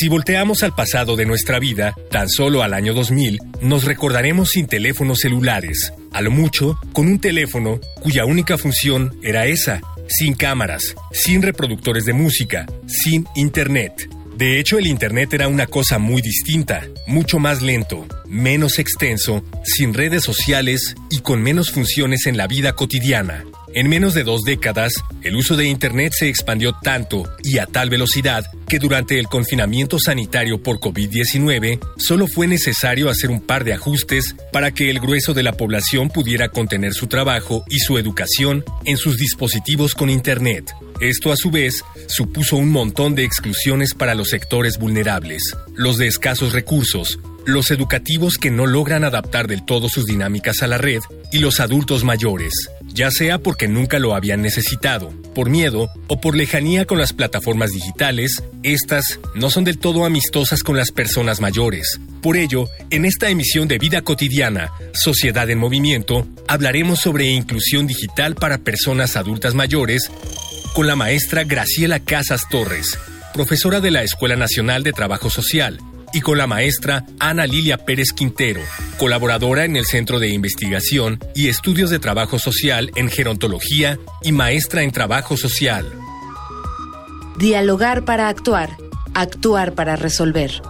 Si volteamos al pasado de nuestra vida, tan solo al año 2000, nos recordaremos sin teléfonos celulares, a lo mucho con un teléfono cuya única función era esa, sin cámaras, sin reproductores de música, sin internet. De hecho, el Internet era una cosa muy distinta, mucho más lento, menos extenso, sin redes sociales y con menos funciones en la vida cotidiana. En menos de dos décadas, el uso de Internet se expandió tanto y a tal velocidad que durante el confinamiento sanitario por COVID-19 solo fue necesario hacer un par de ajustes para que el grueso de la población pudiera contener su trabajo y su educación en sus dispositivos con Internet. Esto a su vez supuso un montón de exclusiones para los sectores vulnerables, los de escasos recursos, los educativos que no logran adaptar del todo sus dinámicas a la red y los adultos mayores, ya sea porque nunca lo habían necesitado, por miedo o por lejanía con las plataformas digitales, estas no son del todo amistosas con las personas mayores. Por ello, en esta emisión de Vida Cotidiana, Sociedad en Movimiento, hablaremos sobre inclusión digital para personas adultas mayores con la maestra Graciela Casas Torres, profesora de la Escuela Nacional de Trabajo Social, y con la maestra Ana Lilia Pérez Quintero, colaboradora en el Centro de Investigación y Estudios de Trabajo Social en Gerontología y maestra en Trabajo Social. Dialogar para actuar, actuar para resolver.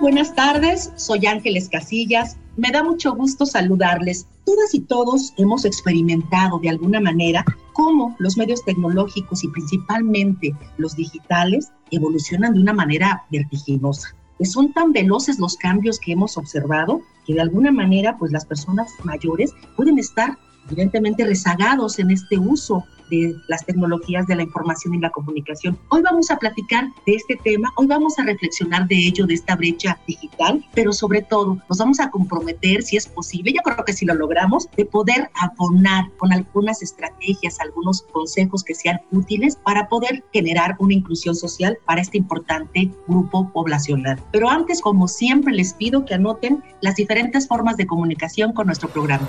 Buenas tardes, soy Ángeles Casillas me da mucho gusto saludarles. Todas y todos hemos experimentado de alguna manera cómo los medios tecnológicos y principalmente los digitales evolucionan de una manera vertiginosa. Son tan veloces los cambios que hemos observado que de alguna manera pues las personas mayores pueden estar evidentemente rezagados en este uso de las tecnologías de la información y la comunicación. Hoy vamos a platicar de este tema, hoy vamos a reflexionar de ello, de esta brecha digital, pero sobre todo nos vamos a comprometer, si es posible, yo creo que si lo logramos, de poder abonar con algunas estrategias, algunos consejos que sean útiles para poder generar una inclusión social para este importante grupo poblacional. Pero antes, como siempre, les pido que anoten las diferentes formas de comunicación con nuestro programa.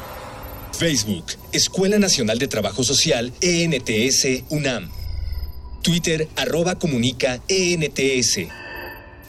Facebook, Escuela Nacional de Trabajo Social, ENTS, UNAM. Twitter, arroba comunica, ENTS.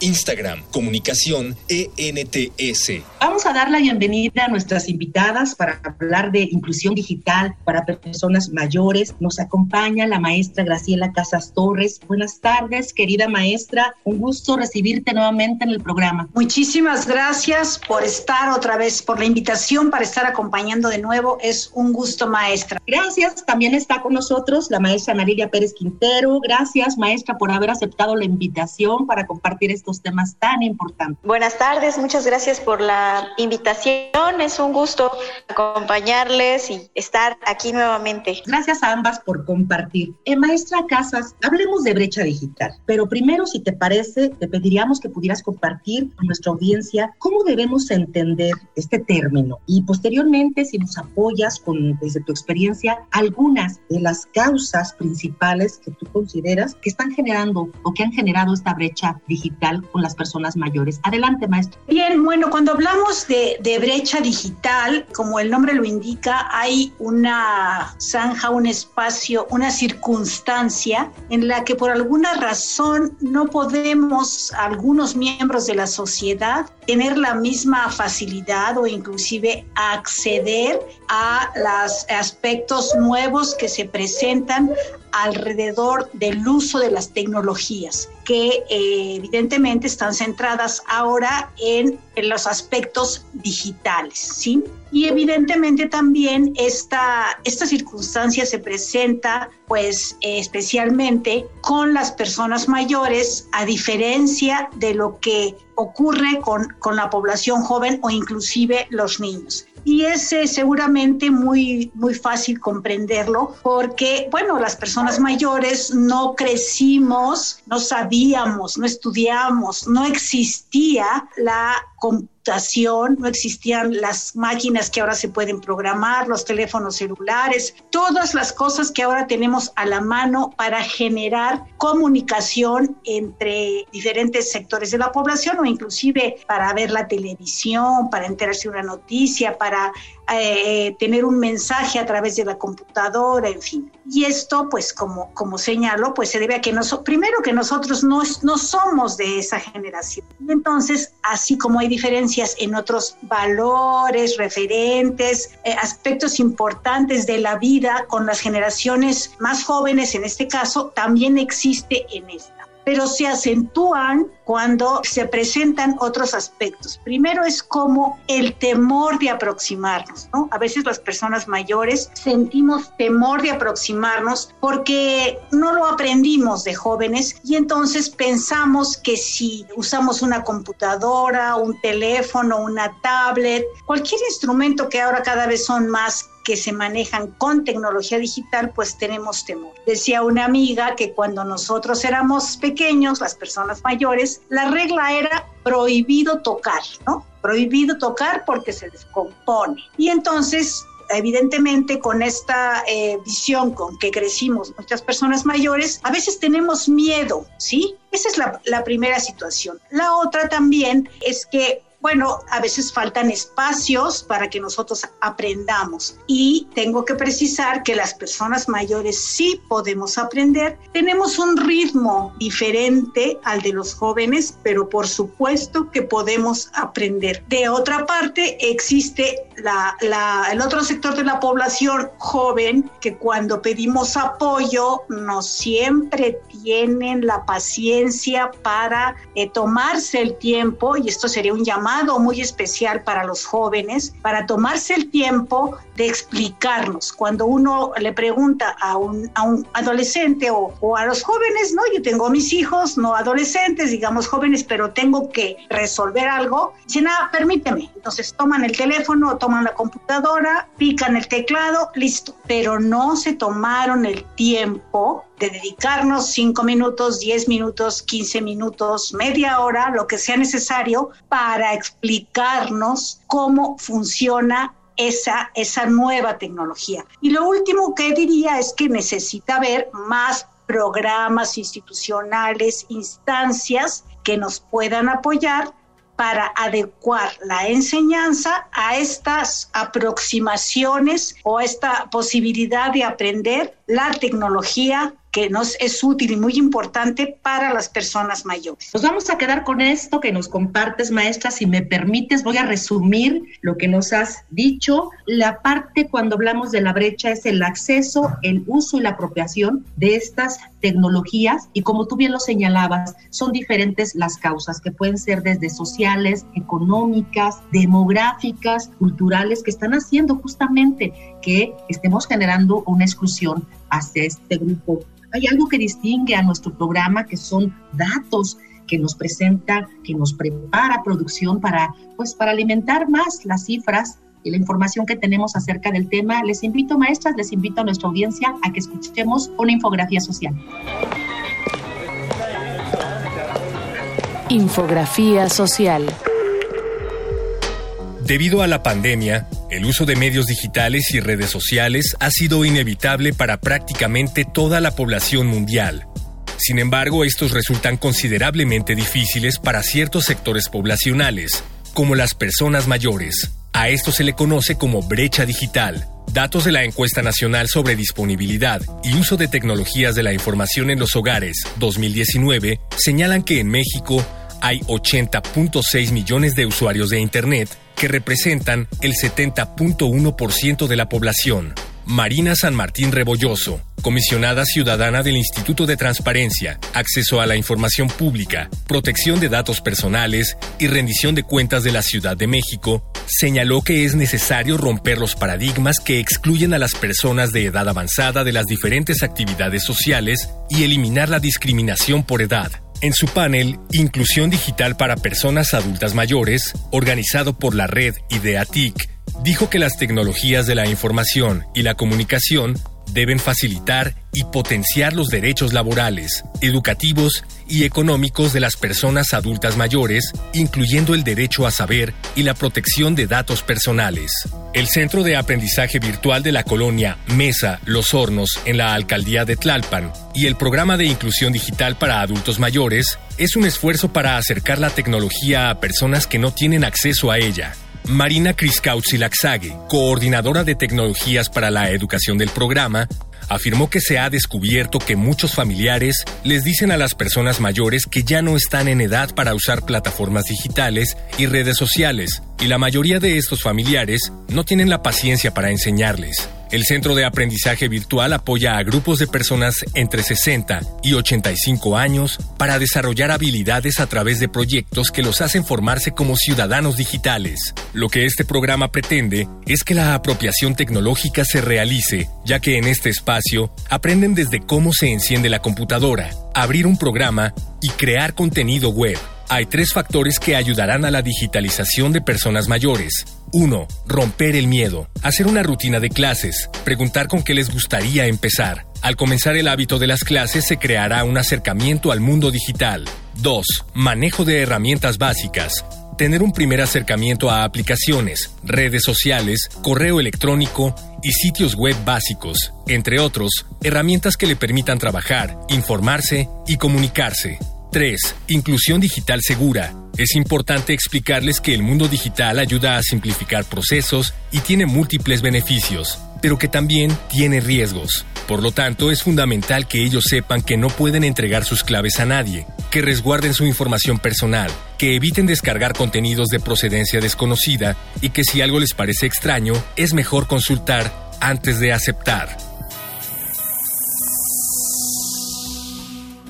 Instagram, Comunicación ENTS. Vamos a dar la bienvenida a nuestras invitadas para hablar de inclusión digital para personas mayores. Nos acompaña la maestra Graciela Casas Torres. Buenas tardes, querida maestra. Un gusto recibirte nuevamente en el programa. Muchísimas gracias por estar otra vez, por la invitación para estar acompañando de nuevo. Es un gusto, maestra. Gracias. También está con nosotros la maestra Marilia Pérez Quintero. Gracias, maestra, por haber aceptado la invitación para compartir este temas tan importantes. Buenas tardes, muchas gracias por la invitación. Es un gusto acompañarles y estar aquí nuevamente. Gracias a ambas por compartir. Eh, maestra Casas, hablemos de brecha digital, pero primero, si te parece, te pediríamos que pudieras compartir con nuestra audiencia cómo debemos entender este término y posteriormente, si nos apoyas con, desde tu experiencia, algunas de las causas principales que tú consideras que están generando o que han generado esta brecha digital con las personas mayores. Adelante, maestro. Bien, bueno, cuando hablamos de, de brecha digital, como el nombre lo indica, hay una zanja, un espacio, una circunstancia en la que por alguna razón no podemos, algunos miembros de la sociedad, tener la misma facilidad o inclusive acceder a los aspectos nuevos que se presentan alrededor del uso de las tecnologías. Que eh, evidentemente están centradas ahora en, en, los aspectos digitales, ¿sí? Y evidentemente también esta, esta circunstancia se presenta pues eh, especialmente con las personas mayores, a diferencia de lo que ocurre con, con la población joven o inclusive los niños y es eh, seguramente muy, muy fácil comprenderlo porque, bueno, las personas mayores no crecimos, no sabíamos, no estudiamos, no existía la con no existían las máquinas que ahora se pueden programar, los teléfonos celulares, todas las cosas que ahora tenemos a la mano para generar comunicación entre diferentes sectores de la población o inclusive para ver la televisión, para enterarse de una noticia, para eh, tener un mensaje a través de la computadora, en fin. Y esto, pues como, como señalo, pues se debe a que nosotros, primero que nosotros no, no somos de esa generación. Entonces, así como hay diferencias en otros valores, referentes, eh, aspectos importantes de la vida con las generaciones más jóvenes, en este caso, también existe en esta pero se acentúan cuando se presentan otros aspectos. Primero es como el temor de aproximarnos, ¿no? A veces las personas mayores sentimos temor de aproximarnos porque no lo aprendimos de jóvenes y entonces pensamos que si usamos una computadora, un teléfono, una tablet, cualquier instrumento que ahora cada vez son más que se manejan con tecnología digital, pues tenemos temor. Decía una amiga que cuando nosotros éramos pequeños, las personas mayores, la regla era prohibido tocar, ¿no? Prohibido tocar porque se descompone. Y entonces evidentemente con esta eh, visión con que crecimos muchas personas mayores, a veces tenemos miedo, ¿sí? Esa es la, la primera situación. La otra también es que bueno, a veces faltan espacios para que nosotros aprendamos y tengo que precisar que las personas mayores sí podemos aprender. Tenemos un ritmo diferente al de los jóvenes, pero por supuesto que podemos aprender. De otra parte, existe el otro sector de la población joven que cuando pedimos apoyo no siempre tienen la paciencia para eh, tomarse el tiempo, y esto sería un llamado muy especial para los jóvenes, para tomarse el tiempo de explicarnos. Cuando uno le pregunta a un, a un adolescente o, o, a los jóvenes, ¿no? Yo tengo mis hijos, no adolescentes, digamos jóvenes, pero tengo que resolver algo. Dicen, ah, permíteme. Entonces toman el teléfono, toman la computadora, pican el teclado, listo. Pero no se tomaron el tiempo de dedicarnos cinco minutos, diez minutos, quince minutos, media hora, lo que sea necesario para explicarnos cómo funciona esa, esa nueva tecnología. Y lo último que diría es que necesita haber más programas institucionales, instancias que nos puedan apoyar para adecuar la enseñanza a estas aproximaciones o a esta posibilidad de aprender la tecnología que nos es útil y muy importante para las personas mayores. Nos vamos a quedar con esto que nos compartes, maestra. Si me permites, voy a resumir lo que nos has dicho. La parte cuando hablamos de la brecha es el acceso, el uso y la apropiación de estas tecnologías y como tú bien lo señalabas, son diferentes las causas que pueden ser desde sociales, económicas, demográficas, culturales, que están haciendo justamente que estemos generando una exclusión hacia este grupo. Hay algo que distingue a nuestro programa, que son datos que nos presenta, que nos prepara producción para, pues, para alimentar más las cifras la información que tenemos acerca del tema. Les invito, maestras, les invito a nuestra audiencia a que escuchemos una infografía social. Infografía social. Debido a la pandemia, el uso de medios digitales y redes sociales ha sido inevitable para prácticamente toda la población mundial. Sin embargo, estos resultan considerablemente difíciles para ciertos sectores poblacionales, como las personas mayores. A esto se le conoce como brecha digital. Datos de la encuesta nacional sobre disponibilidad y uso de tecnologías de la información en los hogares 2019 señalan que en México hay 80.6 millones de usuarios de Internet que representan el 70.1% de la población. Marina San Martín Rebolloso, comisionada ciudadana del Instituto de Transparencia, Acceso a la Información Pública, Protección de Datos Personales y Rendición de Cuentas de la Ciudad de México, señaló que es necesario romper los paradigmas que excluyen a las personas de edad avanzada de las diferentes actividades sociales y eliminar la discriminación por edad. En su panel Inclusión Digital para Personas Adultas Mayores, organizado por la red IDEATIC, dijo que las tecnologías de la información y la comunicación deben facilitar y potenciar los derechos laborales, educativos y económicos de las personas adultas mayores, incluyendo el derecho a saber y la protección de datos personales. El Centro de Aprendizaje Virtual de la colonia Mesa Los Hornos en la alcaldía de Tlalpan y el Programa de Inclusión Digital para Adultos Mayores es un esfuerzo para acercar la tecnología a personas que no tienen acceso a ella Marina Laxague, coordinadora de tecnologías para la educación del programa, afirmó que se ha descubierto que muchos familiares les dicen a las personas mayores que ya no están en edad para usar plataformas digitales y redes sociales, y la mayoría de estos familiares no tienen la paciencia para enseñarles. El Centro de Aprendizaje Virtual apoya a grupos de personas entre 60 y 85 años para desarrollar habilidades a través de proyectos que los hacen formarse como ciudadanos digitales. Lo que este programa pretende es que la apropiación tecnológica se realice, ya que en este espacio aprenden desde cómo se enciende la computadora, abrir un programa y crear contenido web. Hay tres factores que ayudarán a la digitalización de personas mayores. 1. Romper el miedo. Hacer una rutina de clases. Preguntar con qué les gustaría empezar. Al comenzar el hábito de las clases se creará un acercamiento al mundo digital. 2. Manejo de herramientas básicas. Tener un primer acercamiento a aplicaciones, redes sociales, correo electrónico y sitios web básicos, entre otros, herramientas que le permitan trabajar, informarse y comunicarse. 3. Inclusión digital segura. Es importante explicarles que el mundo digital ayuda a simplificar procesos y tiene múltiples beneficios, pero que también tiene riesgos. Por lo tanto, es fundamental que ellos sepan que no pueden entregar sus claves a nadie, que resguarden su información personal, que eviten descargar contenidos de procedencia desconocida y que si algo les parece extraño, es mejor consultar antes de aceptar.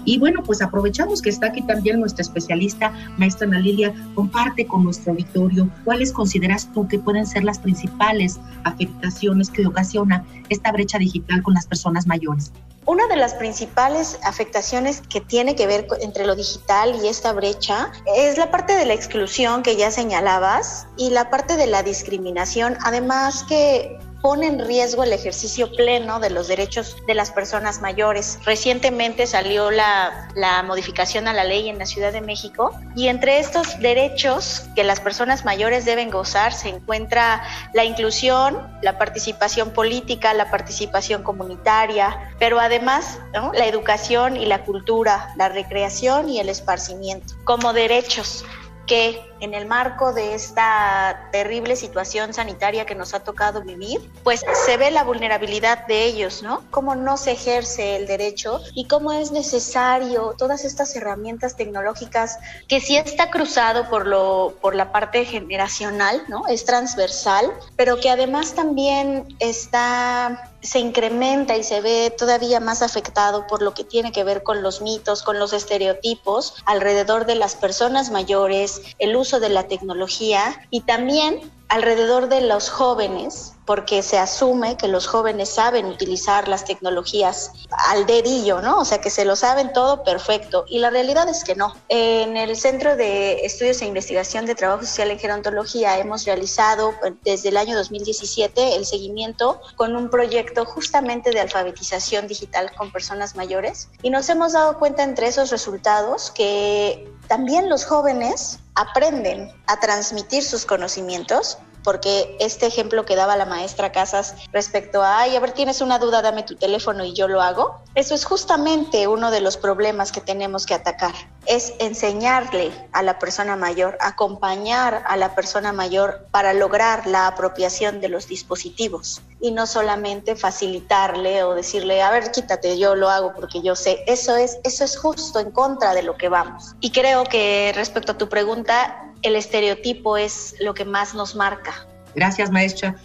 Y bueno, pues aprovechamos que está aquí también nuestra especialista, maestra Ana Lilia, comparte con nuestro auditorio cuáles consideras tú que pueden ser las principales afectaciones que ocasiona esta brecha digital con las personas mayores. Una de las principales afectaciones que tiene que ver entre lo digital y esta brecha es la parte de la exclusión que ya señalabas y la parte de la discriminación, además que pone en riesgo el ejercicio pleno de los derechos de las personas mayores. Recientemente salió la, la, modificación a la ley en la Ciudad de México y entre estos derechos que las personas mayores deben gozar se encuentra la inclusión, la participación política, la participación comunitaria, pero además la educación y la cultura, la recreación y el esparcimiento como derechos que en el marco de esta terrible situación sanitaria que nos ha tocado vivir, pues se ve la vulnerabilidad de ellos, ¿no? Cómo no se ejerce el derecho y cómo es necesario todas estas herramientas tecnológicas que sí está cruzado por lo por la parte generacional, ¿no? Es transversal, pero que además también está se incrementa y se ve todavía más afectado por lo que tiene que ver con los mitos, con los estereotipos alrededor de las personas mayores, el uso de la tecnología y también alrededor de los jóvenes, porque se asume que los jóvenes saben utilizar las tecnologías al dedillo, ¿no? O sea, que se lo saben todo perfecto. Y la realidad es que no. En el Centro de Estudios e Investigación de Trabajo Social en Gerontología hemos realizado pues, desde el año 2017 el seguimiento con un proyecto justamente de alfabetización digital con personas mayores y nos hemos dado cuenta entre esos resultados que también los jóvenes aprenden a transmitir sus conocimientos porque este ejemplo que daba la maestra Casas respecto a, ay, a ver, tienes una duda, dame tu teléfono y yo lo hago, eso es justamente uno de los problemas que tenemos que atacar, es enseñarle a la persona mayor, acompañar a la persona mayor para lograr la apropiación de los dispositivos. Y no solamente facilitarle o decirle, a ver, quítate, yo lo hago porque yo sé, eso es, eso es justo en contra de lo que vamos. Y creo que respecto a tu pregunta, el estereotipo es lo que más nos marca. Gracias, maestra.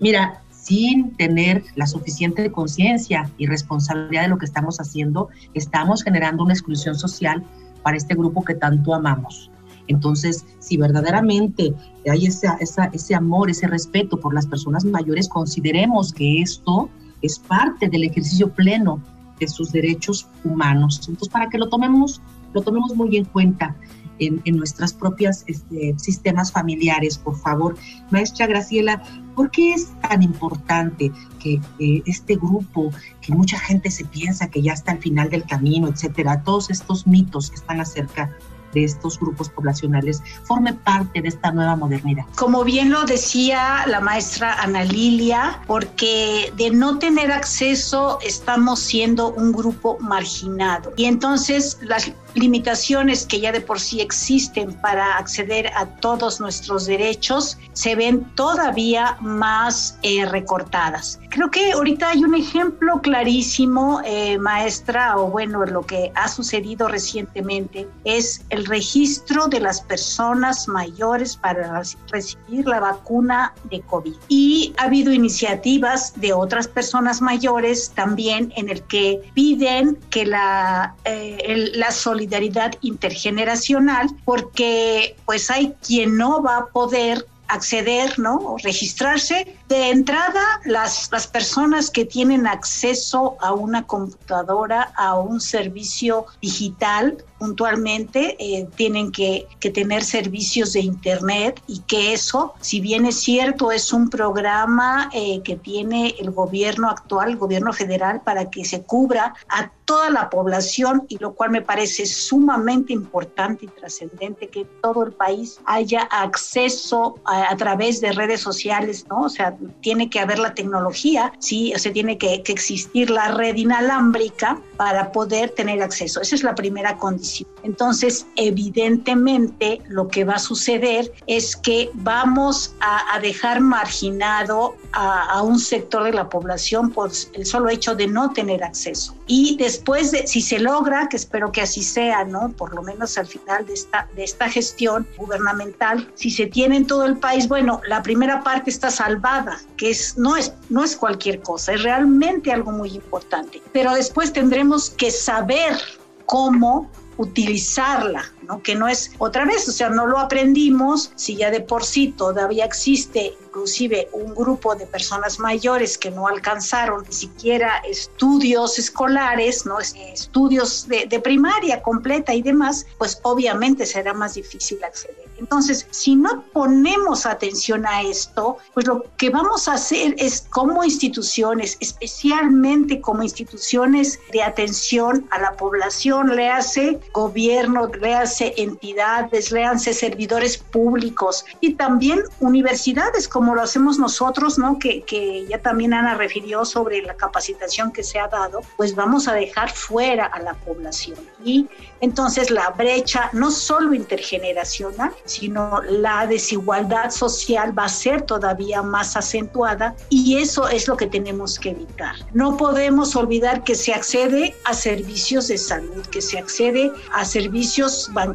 Mira, sin tener la suficiente conciencia y responsabilidad de lo que estamos haciendo, estamos generando una exclusión social para este grupo que tanto amamos. Entonces, si verdaderamente hay ese, ese amor, ese respeto por las personas mayores, consideremos que esto es parte del ejercicio pleno de sus derechos humanos. Entonces, para que lo tomemos, lo tomemos muy en cuenta en, en nuestras propias este, sistemas familiares, por favor. Maestra Graciela, ¿por qué es tan importante que este grupo, que mucha gente se piensa que ya está al final del camino, etcétera, todos estos mitos que están acerca de estos grupos poblacionales forme parte de esta nueva modernidad. Como bien lo decía la maestra Ana Lilia, porque de no tener acceso estamos siendo un grupo marginado. Y entonces las limitaciones que ya de por sí existen para acceder a todos nuestros derechos se ven todavía más eh, recortadas. Creo que ahorita hay un ejemplo clarísimo, eh, maestra, o bueno, lo que ha sucedido recientemente es el registro de las personas mayores para recibir la vacuna de COVID. Y ha habido iniciativas de otras personas mayores también en el que piden que la, eh, la solidaridad intergeneracional, porque pues hay quien no va a poder acceder, ¿no? O registrarse. De entrada, las, las personas que tienen acceso a una computadora, a un servicio digital, puntualmente eh, tienen que, tener servicios de Internet y que eso, si bien es cierto, es un programa eh, que tiene el gobierno actual, el gobierno federal, para que se cubra a toda la población y lo cual me parece sumamente importante y trascendente que todo el país haya acceso a, a, través de redes sociales, ¿no? O sea, tiene que haber la tecnología, sí, o sea, tiene que, que existir la red inalámbrica para poder tener acceso. Esa es la primera condición entonces, evidentemente, lo que va a suceder es que vamos a, dejar marginado a, un sector de la población por el solo hecho de no tener acceso. Y después, de, si se logra, que espero que así sea, ¿no? Por lo menos al final de esta, de esta gestión gubernamental, si se tiene en todo el país, bueno, la primera parte está salvada, que es, no, es, no es cualquier cosa, es realmente algo muy importante. Pero después tendremos que saber cómo utilizarla, Que no es otra vez, o sea, no lo aprendimos, si ya de por sí todavía existe inclusive un grupo de personas mayores que no alcanzaron ni siquiera estudios escolares, ¿no? estudios de, de primaria completa y demás, pues obviamente será más difícil acceder. Entonces, si no ponemos atención a esto, pues lo que vamos a hacer es como instituciones, especialmente como instituciones de atención a la población, le hace gobierno, le hace entidades, hace servidores públicos y también universidades como lo hacemos nosotros, ¿no? Que, que ya también Ana refirió sobre la capacitación que se ha dado, pues vamos a dejar fuera a la población. Y entonces la brecha no solo intergeneracional, sino la desigualdad social va a ser todavía más acentuada y eso es lo que tenemos que evitar. No podemos olvidar que se accede a servicios de salud, que se accede a servicios bancarios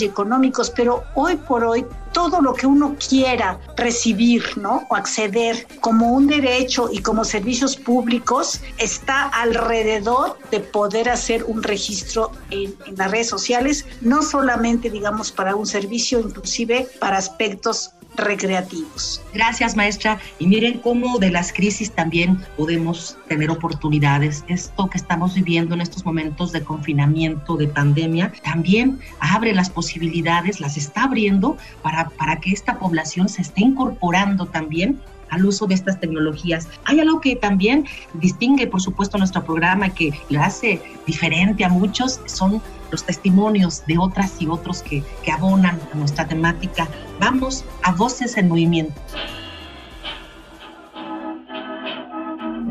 y económicos, pero hoy por hoy todo lo que uno quiera recibir, ¿no? O acceder como un derecho y como servicios públicos está alrededor de poder hacer un registro en, en las redes sociales, no solamente, digamos, para un servicio, inclusive para aspectos recreativos. Gracias, maestra. Y miren cómo de las crisis también podemos tener oportunidades. Esto que estamos viviendo en estos momentos de confinamiento, de pandemia, también abre las posibilidades, las está abriendo para, para que esta población se esté incorporando también al uso de estas tecnologías. Hay algo que también distingue, por supuesto, nuestro programa, que lo hace diferente a muchos, son los testimonios de otras y otros que, que abonan a nuestra temática. Vamos a Voces en Movimiento.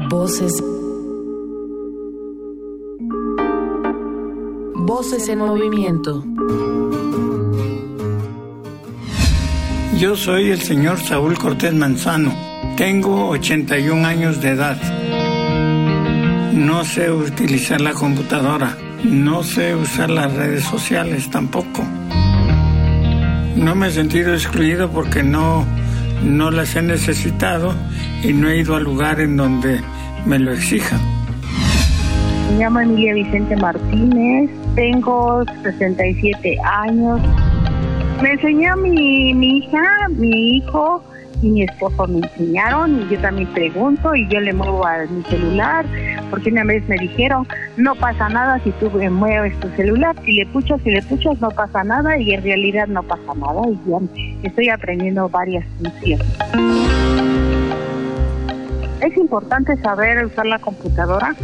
Voces. Voces en movimiento. Yo soy el señor Saúl Cortés Manzano. Tengo 81 años de edad. No sé utilizar la computadora. No sé usar las redes sociales tampoco. No me he sentido excluido porque no no las he necesitado y no he ido al lugar en donde me lo exijan. Me llamo Emilia Vicente Martínez, tengo 67 años. Me enseñó mi, mi hija, mi hijo y mi esposo me enseñaron y yo también pregunto y yo le muevo a mi celular porque una vez me dijeron no pasa nada si tú mueves tu celular, si le puchas, si le puchas no pasa nada y en realidad no pasa nada y ya estoy aprendiendo varias funciones. Es importante saber usar la computadora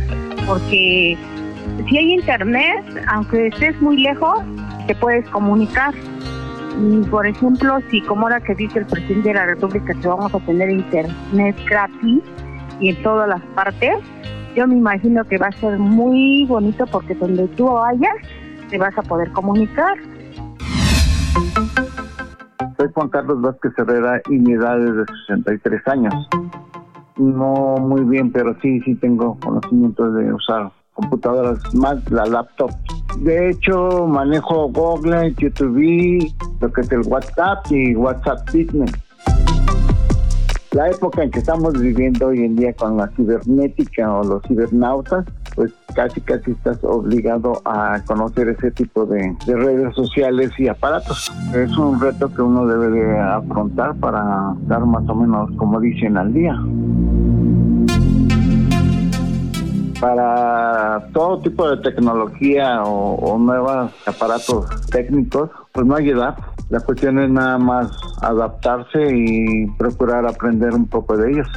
porque si hay internet, aunque estés muy lejos, te puedes comunicar por ejemplo, si como ahora que dice el presidente de la República que vamos a tener internet gratis y en todas las partes, yo me imagino que va a ser muy bonito porque donde tú vayas te vas a poder comunicar. Soy Juan Carlos Vázquez Herrera y mi edad es de 63 años. No muy bien, pero sí, sí tengo conocimiento de usar computadoras, más la laptop. De hecho, manejo Google, YouTube, lo que es el WhatsApp y WhatsApp Business. La época en que estamos viviendo hoy en día con la cibernética o los cibernautas, pues casi casi estás obligado a conocer ese tipo de, de, redes sociales y aparatos. Es un reto que uno debe de afrontar para estar más o menos, como dicen, al día para todo tipo de tecnología o, nuevos aparatos técnicos, pues no hay edad. La cuestión es nada más adaptarse y procurar aprender un poco de ellos.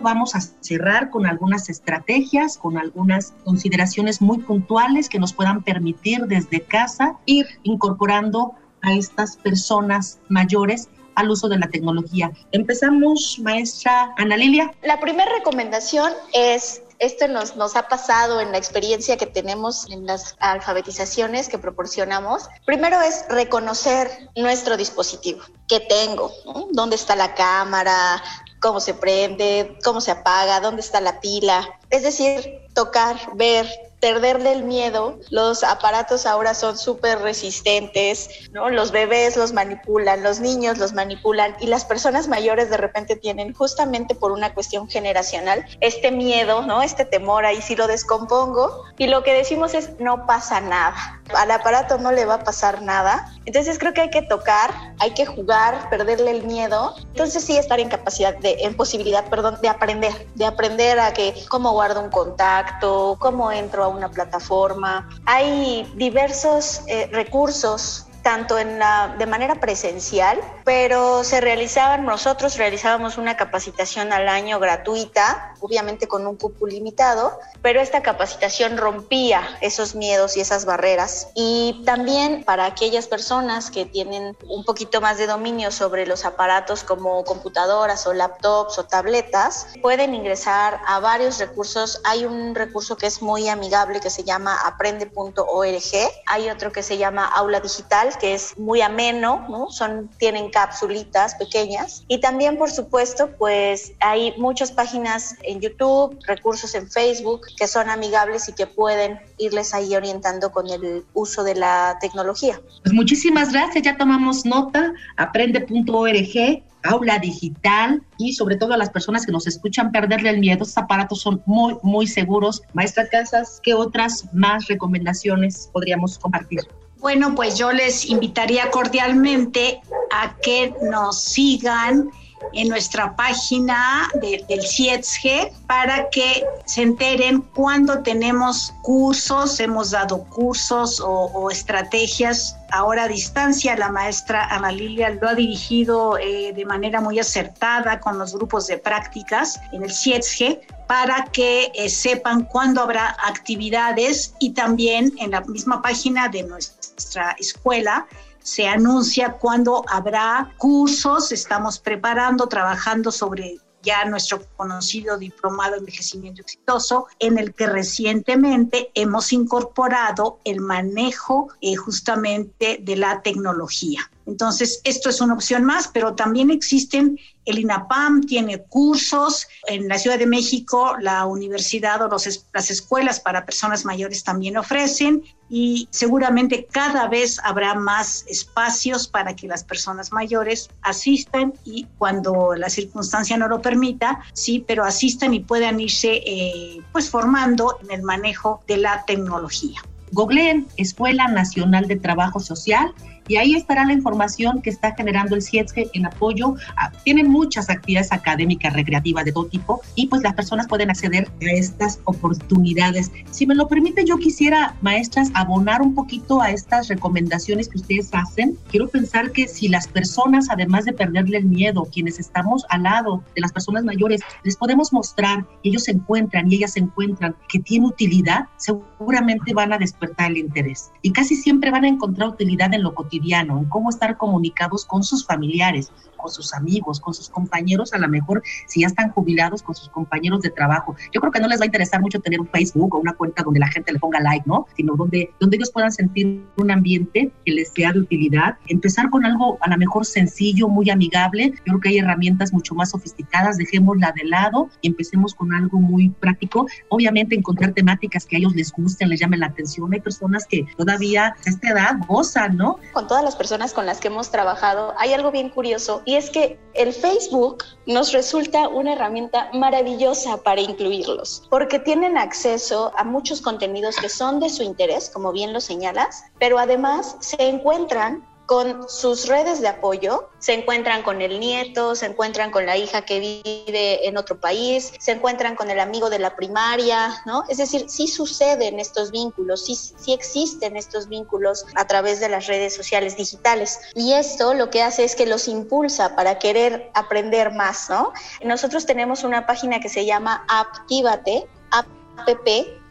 vamos a cerrar con algunas estrategias, con algunas consideraciones muy puntuales que nos puedan permitir desde casa ir incorporando a estas personas mayores al uso de la tecnología. Empezamos, maestra Ana Lilia. La primera recomendación es esto nos, nos ha pasado en la experiencia que tenemos en las alfabetizaciones que proporcionamos. Primero es reconocer nuestro dispositivo. ¿Qué tengo? ¿Dónde está la cámara? ¿Cómo se prende? ¿Cómo se apaga? ¿Dónde está la pila? Es decir, tocar, ver, perderle el miedo. Los aparatos ahora son súper resistentes, ¿no? Los bebés los manipulan, los niños los manipulan y las personas mayores de repente tienen justamente por una cuestión generacional este miedo, ¿no? Este temor ahí si lo descompongo y lo que decimos es no pasa nada. Al aparato no le va a pasar nada. Entonces creo que hay que tocar, hay que jugar, perderle el miedo. Entonces sí estar en capacidad de en posibilidad, perdón, de aprender, de aprender a que cómo guardo un contacto, cómo entro a una plataforma. Hay diversos eh, recursos tanto en la, de manera presencial, pero se realizaban, nosotros realizábamos una capacitación al año gratuita, obviamente con un cupo limitado, pero esta capacitación rompía esos miedos y esas barreras. Y también para aquellas personas que tienen un poquito más de dominio sobre los aparatos como computadoras o laptops o tabletas, pueden ingresar a varios recursos. Hay un recurso que es muy amigable que se llama aprende.org, hay otro que se llama Aula Digital, que es muy ameno, ¿no? Son, tienen capsulitas pequeñas. Y también, por supuesto, pues hay muchas páginas en YouTube, recursos en Facebook que son amigables y que pueden irles ahí orientando con el uso de la tecnología. Pues muchísimas gracias, ya tomamos nota, aprende.org aula digital y sobre todo a las personas que nos escuchan perderle el miedo. Estos aparatos son muy, muy seguros. Maestra Casas, ¿qué otras más recomendaciones podríamos compartir? Bueno, pues yo les invitaría cordialmente a que nos sigan en nuestra página del CIETSG para que se enteren cuando tenemos cursos, hemos dado cursos o, estrategias ahora a distancia. La maestra Ana Lilia lo ha dirigido eh, de manera muy acertada con los grupos de prácticas en el CIETSG para que eh, sepan cuándo habrá actividades y también en la misma página de nuestra escuela se anuncia cuándo habrá cursos, estamos preparando, trabajando sobre ya nuestro conocido diplomado envejecimiento exitoso, en el que recientemente hemos incorporado el manejo eh, justamente de la tecnología. Entonces, esto es una opción más, pero también existen, el INAPAM tiene cursos, en la Ciudad de México la universidad o las escuelas para personas mayores también ofrecen y seguramente cada vez habrá más espacios para que las personas mayores asistan y cuando la circunstancia no lo permita, sí, pero asistan y puedan irse eh, pues formando en el manejo de la tecnología. Googleen Escuela Nacional de Trabajo Social y ahí estará la información que está generando el CIESGE en apoyo. A, tienen muchas actividades académicas, recreativas de todo tipo y pues las personas pueden acceder a estas oportunidades. Si me lo permite, yo quisiera, maestras, abonar un poquito a estas recomendaciones que ustedes hacen. Quiero pensar que si las personas, además de perderle el miedo, quienes estamos al lado de las personas mayores, les podemos mostrar y ellos se encuentran y ellas se encuentran que tiene utilidad, seguramente van a despertar el interés. Y casi siempre van a encontrar utilidad en lo cotidiano en cómo estar comunicados con sus familiares, con sus amigos, con sus compañeros, a lo mejor si ya están jubilados, con sus compañeros de trabajo. Yo creo que no les va a interesar mucho tener un Facebook o una cuenta donde la gente le ponga like, ¿no? Sino donde, donde ellos puedan sentir un ambiente que les sea de utilidad. Empezar con algo a lo mejor sencillo, muy amigable. Yo creo que hay herramientas mucho más sofisticadas, dejémosla de lado y empecemos con algo muy práctico. Obviamente encontrar temáticas que a ellos les gusten, les llamen la atención. Hay personas que todavía a esta edad gozan, ¿no? Con todas las personas con las que hemos trabajado, hay algo bien curioso y es que el Facebook nos resulta una herramienta maravillosa para incluirlos, porque tienen acceso a muchos contenidos que son de su interés, como bien lo señalas, pero además se encuentran con sus redes de apoyo, se encuentran con el nieto, se encuentran con la hija que vive en otro país, se encuentran con el amigo de la primaria, ¿no? Es decir, sí suceden estos vínculos, sí, sí existen estos vínculos a través de las redes sociales digitales. Y esto lo que hace es que los impulsa para querer aprender más, ¿no? Nosotros tenemos una página que se llama Aptívate, app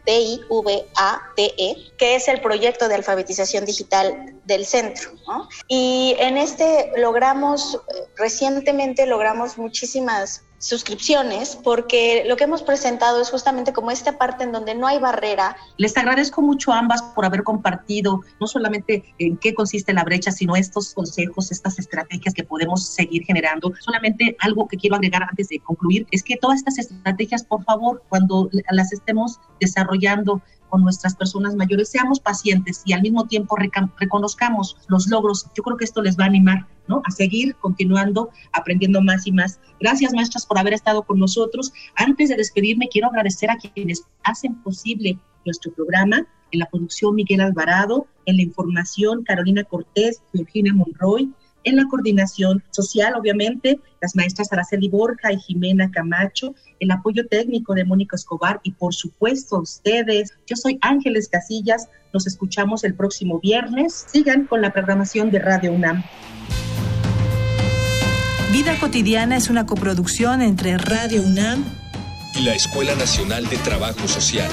T-I-V-A-T-E, que es el proyecto de alfabetización digital del centro. Y en este logramos, recientemente logramos muchísimas suscripciones, porque lo que hemos presentado es justamente como esta parte en donde no hay barrera. Les agradezco mucho a ambas por haber compartido no solamente en qué consiste la brecha, sino estos consejos, estas estrategias que podemos seguir generando. Solamente algo que quiero agregar antes de concluir es que todas estas estrategias, por favor, cuando las estemos desarrollando, con nuestras personas mayores, seamos pacientes y al mismo tiempo reconozcamos los logros. Yo creo que esto les va a animar ¿no? a seguir continuando aprendiendo más y más. Gracias, maestras, por haber estado con nosotros. Antes de despedirme, quiero agradecer a quienes hacen posible nuestro programa. En la producción, Miguel Alvarado. En la información, Carolina Cortés, Virginia Monroy en la coordinación social, obviamente, las maestras Araceli Borja y Jimena Camacho, el apoyo técnico de Mónica Escobar y por supuesto ustedes. Yo soy Ángeles Casillas, nos escuchamos el próximo viernes. Sigan con la programación de Radio UNAM. Vida cotidiana es una coproducción entre Radio UNAM y la Escuela Nacional de Trabajo Social.